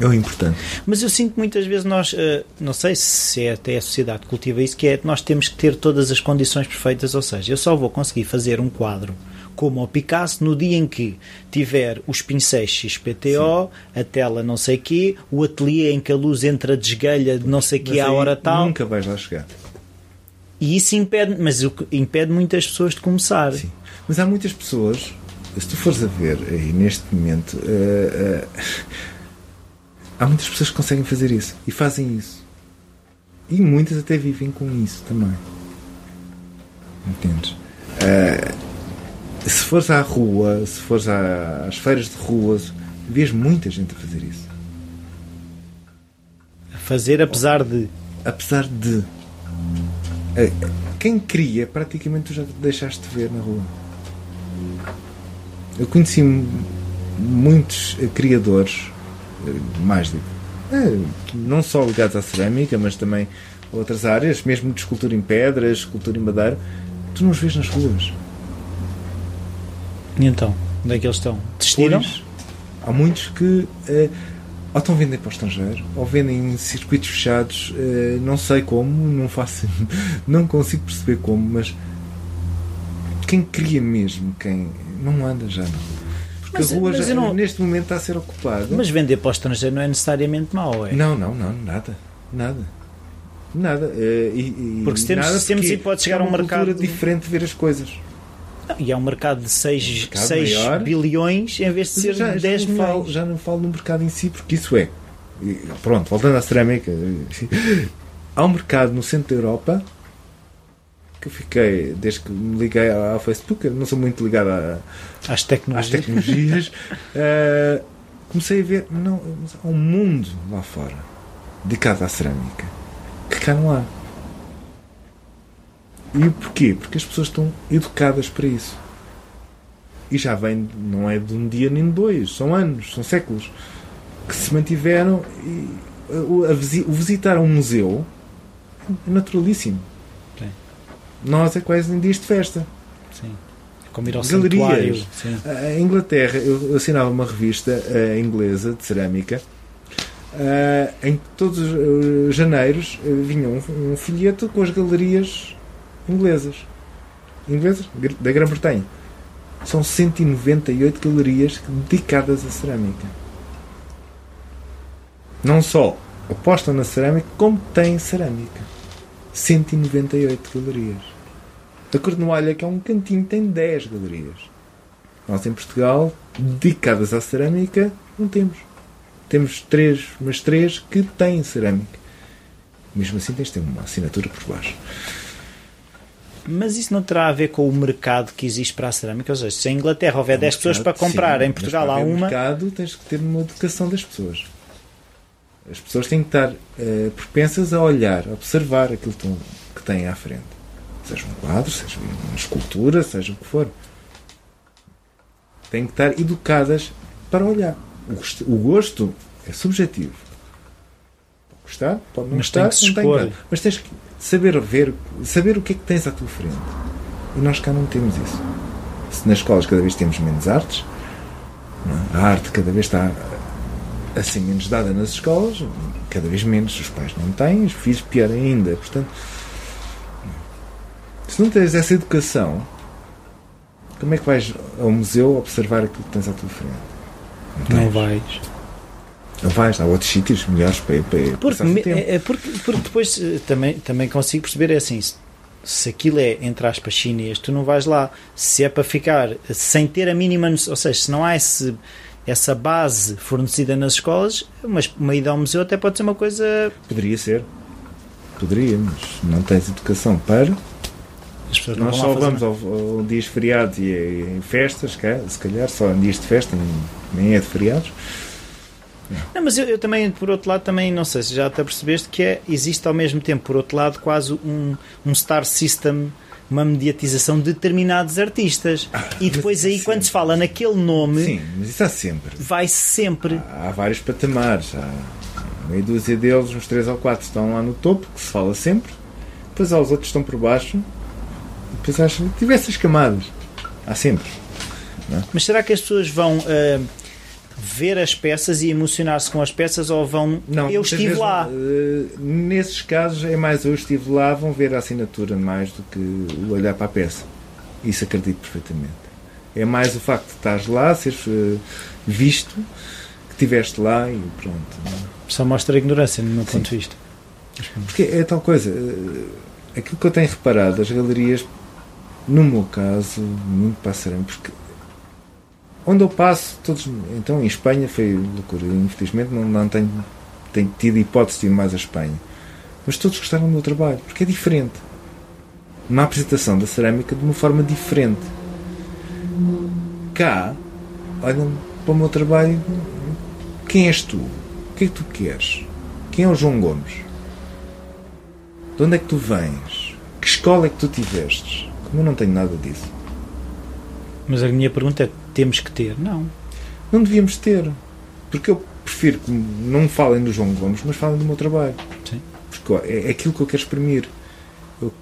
é o importante. Mas eu sinto que muitas vezes nós, uh, não sei se é até a sociedade que cultiva isso, que é nós temos que ter todas as condições perfeitas, ou seja, eu só vou conseguir fazer um quadro como o Picasso no dia em que tiver os pincéis XPTO, Sim. a tela não sei quê, o ateliê em que a luz entra desgalha de não sei quê à hora tal. Nunca vais lá chegar. E isso impede, mas impede muitas pessoas de começar. Sim. Mas há muitas pessoas, se tu fores a ver aí neste momento, uh, uh, há muitas pessoas que conseguem fazer isso e fazem isso. E muitas até vivem com isso também. Entendes? Uh, se fores à rua, se fores às feiras de rua, vês muita gente a fazer isso. A fazer apesar de. Apesar de. Eh, quem cria, praticamente tu já deixaste de ver na rua. Eu conheci muitos criadores, mais de, eh, não só ligados à cerâmica, mas também a outras áreas, mesmo de escultura em pedras, escultura em madeira, tu não os vês nas ruas. E então? Onde é que eles estão? Desistiram? há muitos que eh, ou estão a vender para o estrangeiro ou vendem em circuitos fechados, eh, não sei como, não faço, [laughs] não consigo perceber como, mas quem cria mesmo, quem não anda já não. Porque mas, a rua já, não... neste momento está a ser ocupada. Mas vender para o estrangeiro não é necessariamente mau, é? Não, não, não, nada. Nada. Nada. Eh, e, e porque se temos, nada, se temos porque pode chegar a um mercado diferente de ver as coisas. E é um mercado de 6, um 6 bilhões em vez de ser já, 10 já milhões. Falo, já não falo no mercado em si, porque isso é. Pronto, voltando à cerâmica. [laughs] Há um mercado no centro da Europa que eu fiquei, desde que me liguei ao Facebook, eu não sou muito ligado a, às tecnologias, às tecnologias uh, [laughs] comecei a ver, não, há um mundo lá fora dedicado à cerâmica que cá não há. E porquê? Porque as pessoas estão educadas para isso. E já vem, não é de um dia nem de dois, são anos, são séculos que se mantiveram. E, o, o visitar um museu é naturalíssimo. Nós é quase em dias de festa. Sim. Como ir ao Galerias. A Inglaterra, eu assinava uma revista uh, inglesa de cerâmica. Uh, em todos os janeiros uh, vinha um, um folheto com as galerias inglesas. Inglesas? Da Grã-Bretanha. São 198 galerias dedicadas à cerâmica. Não só apostam na cerâmica, como têm cerâmica. 198 galerias. A Cornualha, que é um cantinho, tem 10 galerias. Nós em Portugal, dedicadas à cerâmica, não temos. Temos três, mas três que têm cerâmica. Mesmo assim, tens de ter uma assinatura por baixo. Mas isso não terá a ver com o mercado que existe para a cerâmica? Ou seja, se em Inglaterra houver 10 pessoas para comprar, sim, em Portugal há uma. mercado tens que ter uma educação das pessoas. As pessoas têm que estar uh, propensas a olhar, a observar aquilo que têm à frente. Seja um quadro, seja uma escultura, seja o que for. Têm que estar educadas para olhar. O gosto, o gosto é subjetivo. Pode gostar, pode não Mas gostar, tem não tem Mas tens que saber ver, saber o que é que tens à tua frente. E nós cá não temos isso. Se nas escolas cada vez temos menos artes, é? a arte cada vez está assim menos dada nas escolas, cada vez menos os pais não têm, os filhos pior ainda. Portanto, se não tens essa educação, como é que vais ao museu observar aquilo que tens à tua frente? Não, não vais. Não vais, há outros sítios melhores para, para porque, é, é, porque, porque depois eh, também, também consigo perceber, é assim, se, aquilo é, entre aspas, chinês, tu não vais lá. Se é para ficar sem ter a mínima ou seja, se não há esse, essa base fornecida nas escolas, uma, uma ida ao museu até pode ser uma coisa... Poderia ser. Poderia, mas não tens educação para... Nós só vamos ao, ao dias feriados e em festas, se calhar, só em dias de festa, nem é de feriados. Não, mas eu, eu, também, por outro lado, também não sei se já te percebeste que é, existe ao mesmo tempo, por outro lado, quase um, um star system, uma mediatização de determinados artistas. Ah, e depois aí, quando se fala naquele nome. Sim, mas isso há sempre. Vai sempre. Há, há vários patamares. Há meia dúzia deles, uns três ou quatro, estão lá no topo, que se fala sempre. Depois há os outros que estão por baixo. Depois acho que tivesse as camadas. Há sempre. É? Mas será que as pessoas vão. Uh, ver as peças e emocionar-se com as peças ou vão. Não, eu estive vezes, lá. Uh, nesses casos é mais eu estive lá, vão ver a assinatura mais do que o olhar para a peça. Isso acredito perfeitamente. É mais o facto de estares lá, seres uh, visto, que estiveste lá e pronto. Só mostra a ignorância, no meu Sim. ponto de vista. Porque é tal coisa. Uh, aquilo que eu tenho reparado, as galerias, no meu caso, muito passarão, porque Onde eu passo, todos. Então, em Espanha foi loucura. Infelizmente, não, não tenho, tenho tido hipótese de ir mais à Espanha. Mas todos gostaram do meu trabalho, porque é diferente. Uma apresentação da cerâmica de uma forma diferente. Cá, olham para o meu trabalho. Quem és tu? O que é que tu queres? Quem é o João Gomes? De onde é que tu vens? Que escola é que tu tivestes? Como eu não tenho nada disso. Mas a minha pergunta é: temos que ter. Não. Não devíamos ter. Porque eu prefiro que não falem do João Gomes, mas falem do meu trabalho. Sim. Porque é, é aquilo que eu quero exprimir. Eu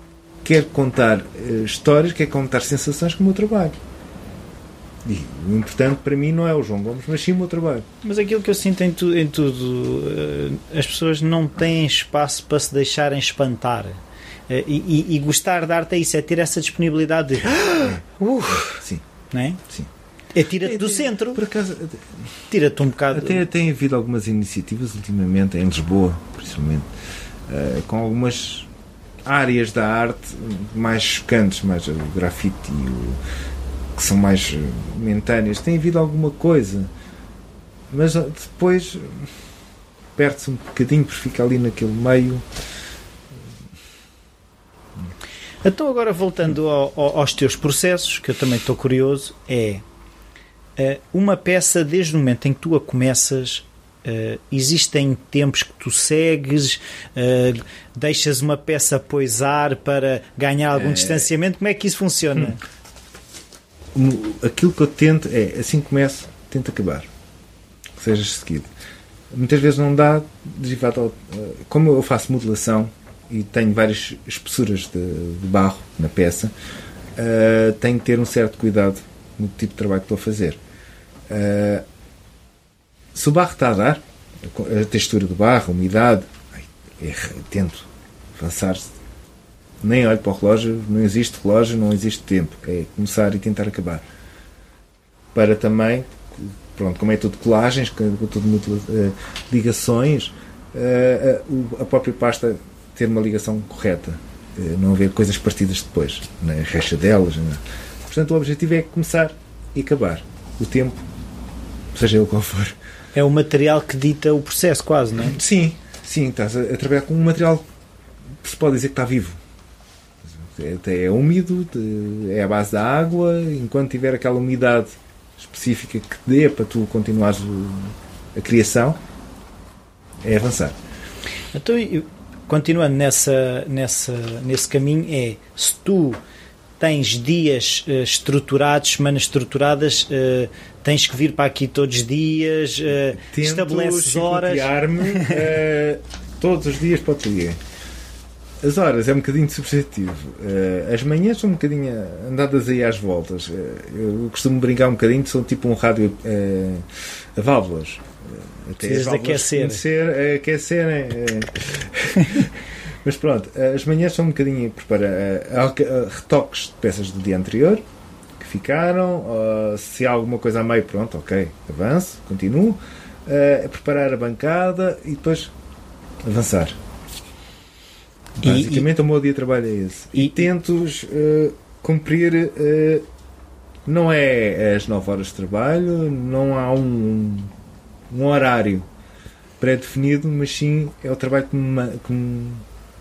quero contar uh, histórias, quero contar sensações com o meu trabalho. E o importante para mim não é o João Gomes, mas sim o meu trabalho. Mas aquilo que eu sinto em, tu, em tudo, uh, as pessoas não têm espaço para se deixarem espantar. Uh, e, e, e, gostar de arte é isso, é ter essa disponibilidade de. Uh, [gasps] sim. Não é? Sim. É tira-te do centro. Por acaso, tira-te um bocado. Até tem havido algumas iniciativas ultimamente, em Lisboa, principalmente, uh, com algumas áreas da arte mais chocantes, mais o grafite e o, que são mais momentâneas. Tem havido alguma coisa, mas eh, depois perde-se um bocadinho porque fica ali naquele meio. Então, agora voltando ao, ao, aos teus processos, que eu também estou curioso, é uma peça, desde o momento em que tu a começas, uh, existem tempos que tu segues, uh, deixas uma peça poisar para ganhar algum distanciamento. Como é que isso funciona? Hum. Aquilo que eu tento é, assim que começo, tento acabar. Que seja seguido. Muitas vezes não dá, derivado como eu faço modelação e tenho várias espessuras de, de barro na peça, tenho que ter um certo cuidado no tipo de trabalho que estou a fazer. Uh, se o barro está a dar, a textura do barro, a umidade, é, tento avançar. Nem olho para o relógio, não existe relógio, não existe tempo. É começar e tentar acabar. Para também, pronto, como é tudo colagens, tudo uh, ligações, uh, a própria pasta ter uma ligação correta. não haver coisas partidas depois, na recha delas. Portanto, o objetivo é começar e acabar. O tempo seja ele qual for. É o material que dita o processo, quase, não é? Sim, sim, estás a, a trabalhar com um material que se pode dizer que está vivo. É, é úmido, é a base da água, enquanto tiver aquela umidade específica que dê para tu continuares a criação, é avançar. Então, continuando nessa, nessa, nesse caminho, é se tu tens dias uh, estruturados, semanas estruturadas, uh, tens que vir para aqui todos os dias, uh, estabeleces horas. Uh, todos os dias para o ateliê. As horas é um bocadinho subjetivo. Uh, as manhãs são um bocadinho andadas aí às voltas. eu costumo brincar um bocadinho, são tipo um rádio a válvulas. Até Precisas de aquecer. Conhecer, aquecer [laughs] Mas pronto, as manhãs são um bocadinho para retoques de peças do dia anterior que ficaram. Se há alguma coisa a meio, pronto, ok, avanço, continuo. Preparar a bancada e depois avançar. Basicamente, e, e, o meu dia de trabalho é esse. E, e tento uh, cumprir. Uh, não é as 9 horas de trabalho, não há um, um horário pré-definido, mas sim é o trabalho que me, que me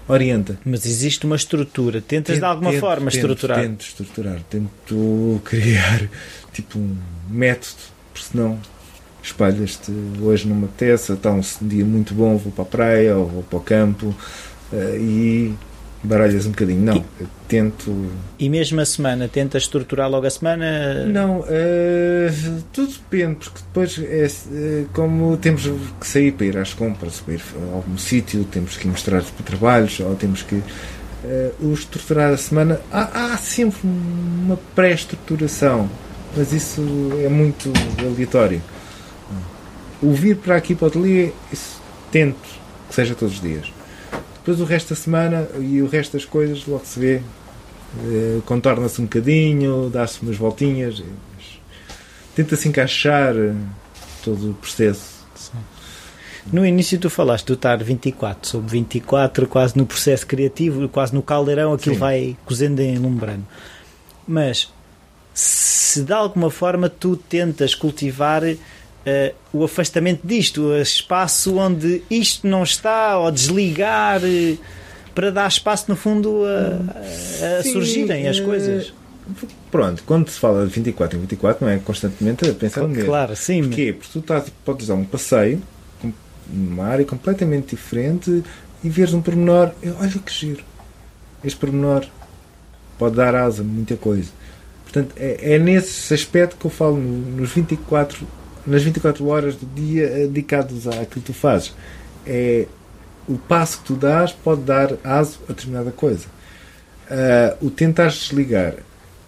orienta. Mas existe uma estrutura. Tentas tento, de alguma tento, forma tento, estruturar? Tento estruturar. Tento criar [laughs] tipo um método, porque senão espalhas-te hoje numa peça, está um dia muito bom, vou para a praia ou vou para o campo uh, e baralhas um bocadinho. Não, tento. E mesmo a semana, tenta estruturar logo a semana? Não, uh, tudo depende, porque depois é uh, como temos que sair para ir às compras, para ir a algum sítio, temos que mostrar para trabalhos, ou temos que. Uh, o estruturar a semana, há, há sempre uma pré-estruturação, mas isso é muito aleatório. O vir para aqui para o ateliê, isso tento que seja todos os dias depois o resto da semana e o resto das coisas logo se vê. Eh, contorna-se um bocadinho, dá-se umas voltinhas, tenta-se encaixar eh, todo o processo. No início tu falaste do estar 24 sobre 24, quase no processo criativo, quase no caldeirão, aquilo Sim. vai cozendo em lumbrando. Mas se de alguma forma tu tentas cultivar uh, o afastamento disto, o espaço onde isto não está, ou desligar, uh, para dar espaço, no fundo, a, a Sim, surgirem as uh, coisas. Pronto, quando se fala de 24 em 24, não é constantemente a pensar no mesmo. Claro, sim. Porquê? Porque tu estás, podes dar um passeio numa área completamente diferente e veres um pormenor, olha que giro. Este pormenor pode dar asa a muita coisa. Portanto, é, é, nesse aspecto que eu falo nos 24 nas 24 horas do dia eh, dedicados àquilo que tu fazes. É, o passo que tu dás pode dar aso a determinada coisa. Uh, o tentar desligar.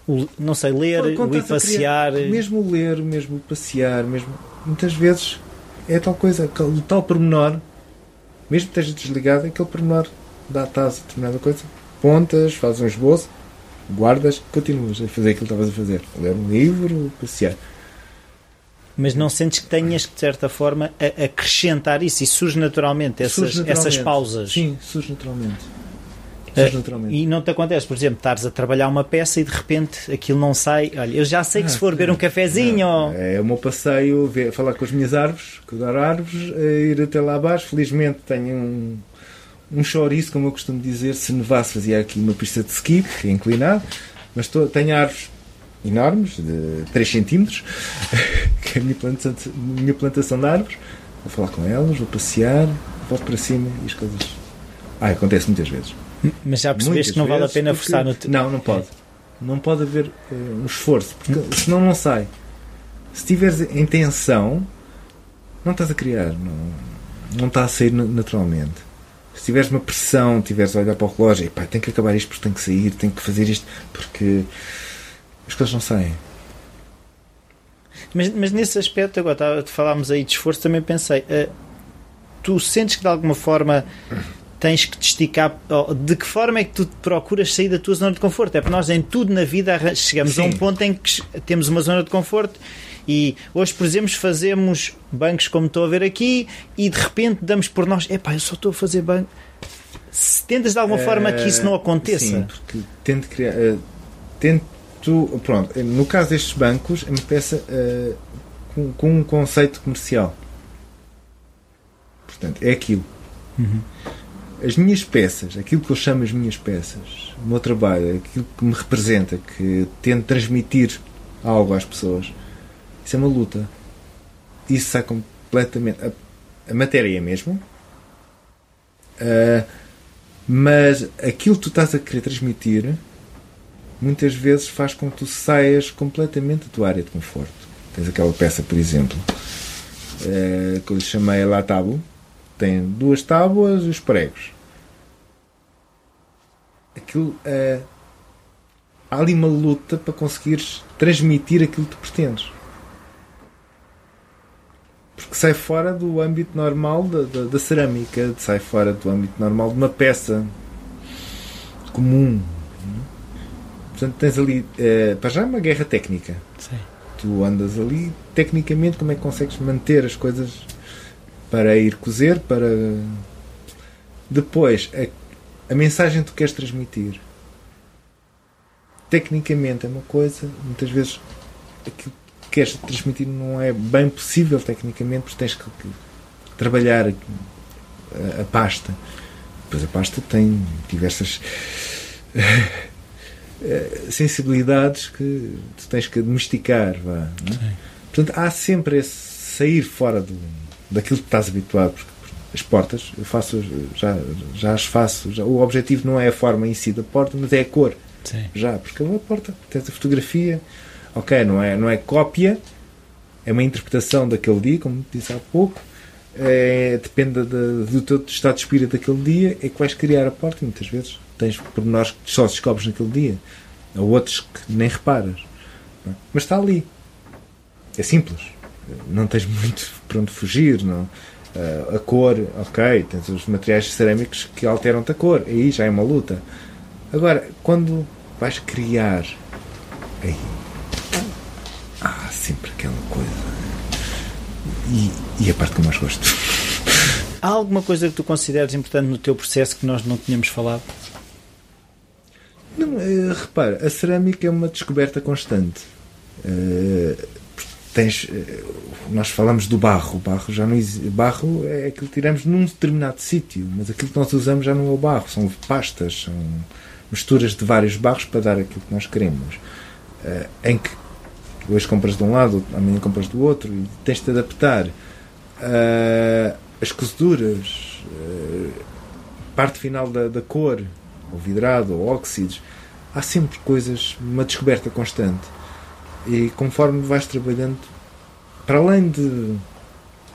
O, não sei, ler, o ir passear. Criar, mesmo ler, mesmo passear, mesmo. Muitas vezes é tal coisa, o tal pormenor, mesmo que esteja desligado, aquele pormenor dá-te aso a determinada coisa. Pontas, fazes um esboço, guardas, continuas a fazer aquilo que estavas a fazer. Ler um livro, passear mas não sentes que tenhas que, de certa forma, acrescentar isso e surge naturalmente essas, surge naturalmente. essas pausas. Sim, surge naturalmente. Eh, surge naturalmente. E não te acontece, por exemplo, estares a trabalhar uma peça e de repente aquilo não sai. Olha, eu já sei que ah, se for beber um cafezinho. Não, É o meu passeio, ver, falar com as minhas árvores, cuidar árvores, eh, ir até lá abaixo. Felizmente tenho um, um chouriço, como eu costumo dizer. Se nevasse, fazia aqui uma pista de ski, que é inclinado. Mas tô, tenho árvores enormes, de 3 centímetros, [laughs] que é a minha plantação, minha plantação de árvores. Vou falar com elas, vou passear, volto para cima e as coisas. Ah, acontece muitas vezes. Mas já percebeste que não vale a pena forçar no te... Não, não pode. Não pode haver uh, um esforço, porque hum. senão não sai. Se tiveres intenção, não estás a criar, não, não está a sair naturalmente. Se tiveres uma pressão, tiveres a olhar para o relógio, e pá, tem que acabar isto porque tem que sair, tem que fazer isto porque as coisas não saem. Mas, mas nesse aspecto, agora falámos aí de esforço, também pensei, uh, tu sentes que de alguma forma tens que te esticar. De que forma é que tu procuras sair da tua zona de conforto? É porque nós em tudo na vida chegamos Sim. a um ponto em que temos uma zona de conforto e hoje, por exemplo, fazemos bancos como estou a ver aqui e de repente damos por nós, epá, eu só estou a fazer banco. Se tentas de alguma uh, forma que isso não aconteça. Sim, porque tento criar. Uh, tento tu, pronto, no caso destes bancos, é uma peça uh, com, com, um conceito comercial. Portanto, é aquilo. Uhum. As minhas peças, aquilo que eu chamo as minhas peças, o meu trabalho, aquilo que me representa, que tento transmitir algo às pessoas, isso é uma luta. Isso sai completamente. A, a matéria é a mesma, uh, mas aquilo que tu estás a querer transmitir muitas vezes faz com que tu saias completamente da tua área de conforto. Tens aquela peça, por exemplo, é, que eu lhe chamei La Tábua, tem duas tábuas e os pregos. Aquilo é. Há ali uma luta para conseguires transmitir aquilo que tu pretendes. Porque sai fora do âmbito normal da, da, da cerâmica, sai fora do âmbito normal de uma peça comum, Portanto, tens ali, uh, para já, uma guerra técnica. Sim. Tu andas ali, tecnicamente, como é que consegues manter as coisas para ir cozer, para. Depois, a, a mensagem que tu queres transmitir. Tecnicamente é uma coisa, muitas vezes aquilo que queres transmitir não é bem possível tecnicamente, porque tens que, que trabalhar a, a pasta. Depois a pasta tem diversas [laughs] sensibilidades que tu tens que domesticar. Vá, é? Portanto, há sempre esse sair fora do, daquilo que estás habituado. Porque as portas, eu faço, já, já as faço. Já, o objetivo não é a forma em si da porta, mas é a cor. Sim. Já, porque a porta, tens a fotografia, ok, não é, não é cópia, é uma interpretação daquele dia, como disse há pouco. É, depende de, do teu estado de espírito daquele dia, é que vais criar a porta. E muitas vezes tens pormenores que só descobres naquele dia, ou outros que nem reparas. Mas está ali. É simples. Não tens muito para onde fugir. Não? Uh, a cor, ok, tens os materiais cerâmicos que alteram-te a cor. Aí já é uma luta. Agora, quando vais criar, aí há sempre aquela coisa. E, e a parte que eu mais gosto. Há alguma coisa que tu consideres importante no teu processo que nós não tínhamos falado? Não, uh, repara, a cerâmica é uma descoberta constante. Uh, tens, uh, nós falamos do barro. Barro já não. Barro é aquilo que tiramos num determinado sítio, mas aquilo que nós usamos já não é o barro, são pastas, são misturas de vários barros para dar aquilo que nós queremos. Em que hoje compras de um lado, amanhã compras do outro e tens de adaptar. As cozeduras, parte final da, da cor, ou vidrado, ou óxidos, há sempre coisas, uma descoberta constante. E conforme vais trabalhando, para além de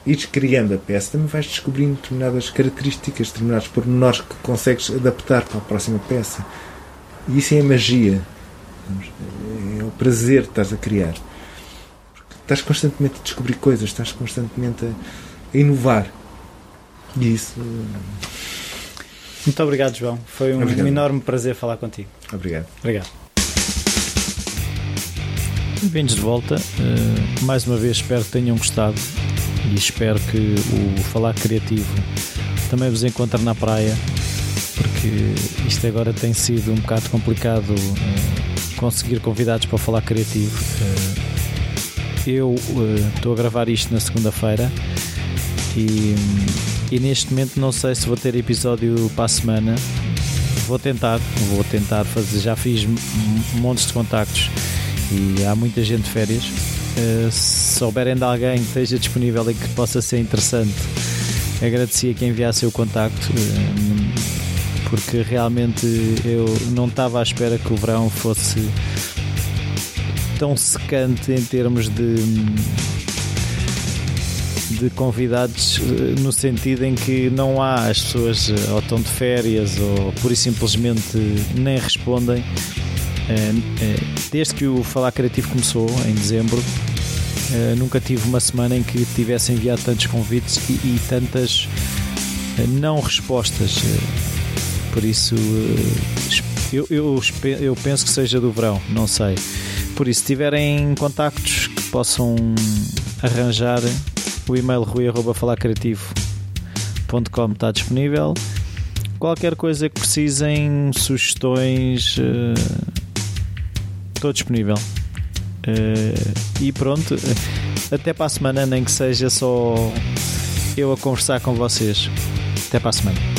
ires criando a peça, também vais descobrindo determinadas características, determinados pormenores que consegues adaptar para a próxima peça. E isso é a magia. É o prazer que estás a criar. Porque estás constantemente a descobrir coisas, estás constantemente a inovar. E isso. Muito obrigado, João. Foi um Obrigado. enorme prazer falar contigo. Obrigado. Obrigado. Bem-vindos de volta. Uh, mais uma vez espero que tenham gostado e espero que o Falar Criativo também vos encontre na praia, porque isto agora tem sido um bocado complicado uh, conseguir convidados para falar criativo. Uh, eu estou a gravar isto na segunda-feira e, e neste momento não sei se vou ter episódio para a semana. Vou tentar, vou tentar fazer. Já fiz montes de contactos e há muita gente de férias. Uh, se souberem de alguém que esteja disponível e que possa ser interessante, agradecia que enviasse o contacto, uh, porque realmente eu não estava à espera que o verão fosse tão secante em termos de de convidados no sentido em que não há as pessoas ou estão de férias ou pura e simplesmente nem respondem. Desde que o Falar Criativo começou em dezembro nunca tive uma semana em que tivesse enviado tantos convites e, e tantas não respostas. Por isso eu, eu, eu penso que seja do verão não sei. Por isso se tiverem contactos que possam arranjar o e-mail rui.falarcreativo.com está disponível. Qualquer coisa que precisem, sugestões, uh, estou disponível. Uh, e pronto, [laughs] até para a semana, nem que seja só eu a conversar com vocês. Até para a semana.